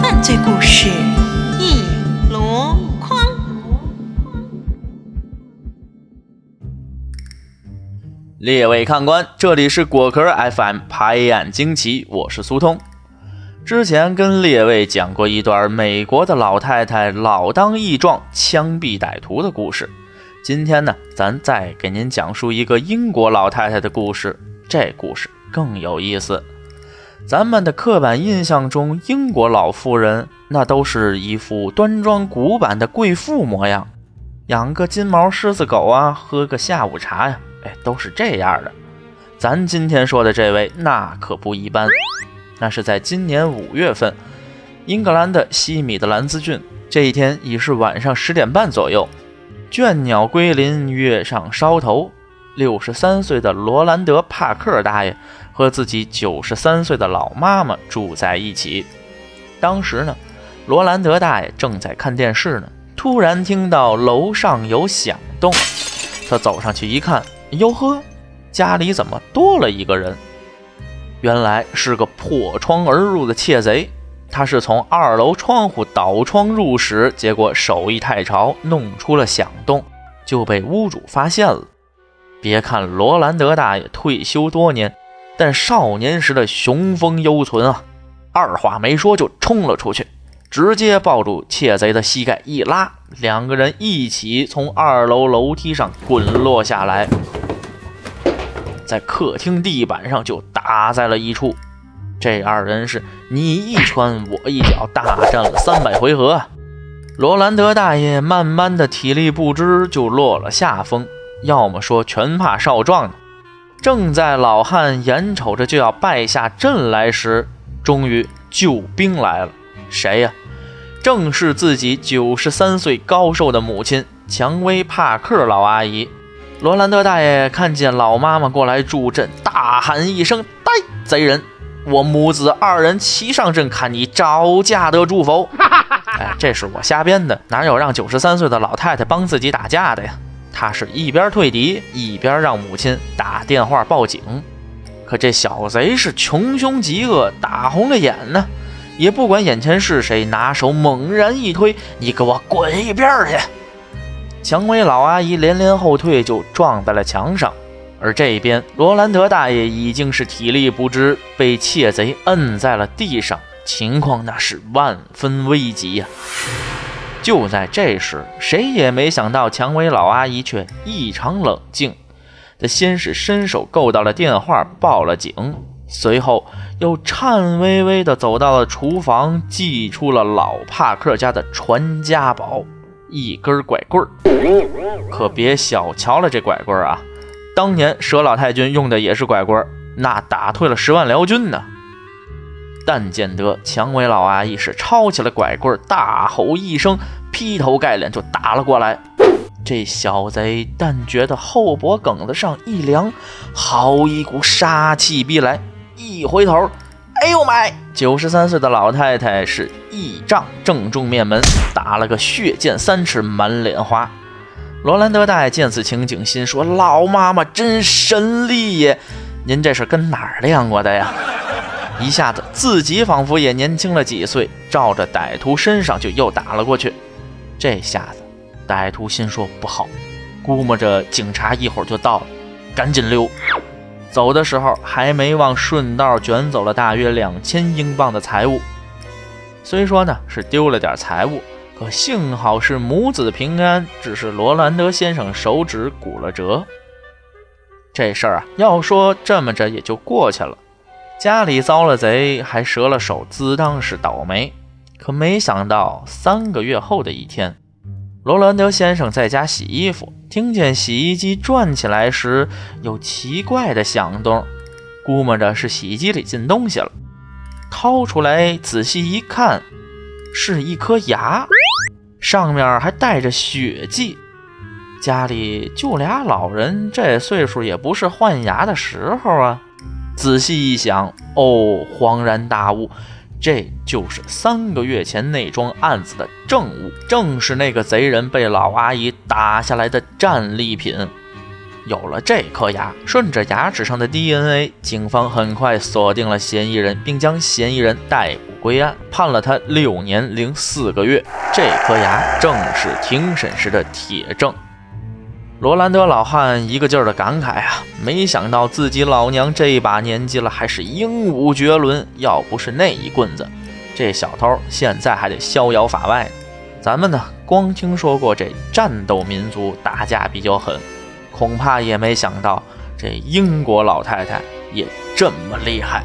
犯罪故事一箩筐。列位看官，这里是果壳 FM 拍案惊奇，我是苏通。之前跟列位讲过一段美国的老太太老当益壮枪毙歹徒的故事，今天呢，咱再给您讲述一个英国老太太的故事。这故事更有意思。咱们的刻板印象中，英国老妇人那都是一副端庄古板的贵妇模样，养个金毛狮子狗啊，喝个下午茶呀，哎，都是这样的。咱今天说的这位，那可不一般。那是在今年五月份，英格兰的西米德兰兹郡。这一天已是晚上十点半左右，倦鸟归林，月上梢头。六十三岁的罗兰德·帕克大爷和自己九十三岁的老妈妈住在一起。当时呢，罗兰德大爷正在看电视呢，突然听到楼上有响动，他走上去一看，哟呵，家里怎么多了一个人？原来是个破窗而入的窃贼，他是从二楼窗户倒窗入室，结果手艺太潮，弄出了响动，就被屋主发现了。别看罗兰德大爷退休多年，但少年时的雄风犹存啊！二话没说就冲了出去，直接抱住窃贼的膝盖一拉，两个人一起从二楼楼梯上滚落下来。在客厅地板上就打在了一处，这二人是你一拳我一脚，大战了三百回合。罗兰德大爷慢慢的体力不支，就落了下风。要么说全怕少壮呢。正在老汉眼瞅着就要败下阵来时，终于救兵来了。谁呀？正是自己九十三岁高寿的母亲蔷薇帕克老阿姨。罗兰德大爷看见老妈妈过来助阵，大喊一声：“呆贼人！我母子二人齐上阵，看你招架得住否？” 哎，这是我瞎编的，哪有让九十三岁的老太太帮自己打架的呀？他是一边退敌，一边让母亲打电话报警。可这小贼是穷凶极恶，打红了眼呢，也不管眼前是谁，拿手猛然一推：“你给我滚一边去！”蔷薇老阿姨连连后退，就撞在了墙上。而这边罗兰德大爷已经是体力不支，被窃贼摁在了地上，情况那是万分危急呀！就在这时，谁也没想到，蔷薇老阿姨却异常冷静。她先是伸手够到了电话，报了警，随后又颤巍巍地走到了厨房，祭出了老帕克家的传家宝。一根拐棍儿，可别小瞧了这拐棍儿啊！当年佘老太君用的也是拐棍儿，那打退了十万辽军呢。但见得蔷薇老阿姨是抄起了拐棍儿，大吼一声，劈头盖脸就打了过来。这小贼但觉得后脖梗子上一凉，好一股杀气逼来，一回头。哎呦妈！九十三岁的老太太是一杖正中面门，打了个血溅三尺，满脸花。罗兰德大爷见此情景，心说：“老妈妈真神力耶！您这是跟哪儿练过的呀？”一下子自己仿佛也年轻了几岁，照着歹徒身上就又打了过去。这下子，歹徒心说不好，估摸着警察一会儿就到了，赶紧溜。走的时候还没忘顺道卷走了大约两千英镑的财物。虽说呢是丢了点财物，可幸好是母子平安，只是罗兰德先生手指骨了折。这事儿啊，要说这么着也就过去了。家里遭了贼，还折了手，自当是倒霉。可没想到三个月后的一天。罗兰德先生在家洗衣服，听见洗衣机转起来时有奇怪的响动，估摸着是洗衣机里进东西了。掏出来仔细一看，是一颗牙，上面还带着血迹。家里就俩老人，这岁数也不是换牙的时候啊。仔细一想，哦，恍然大悟，这就是三个月前那桩案子的证物，正是那个贼人被老阿姨打下来的战利品。有了这颗牙，顺着牙齿上的 DNA，警方很快锁定了嫌疑人，并将嫌疑人逮捕归案，判了他六年零四个月。这颗牙正是庭审时的铁证。罗兰德老汉一个劲儿的感慨啊，没想到自己老娘这把年纪了，还是英武绝伦。要不是那一棍子，这小偷现在还得逍遥法外。咱们呢，光听说过这战斗民族打架比较狠。恐怕也没想到，这英国老太太也这么厉害。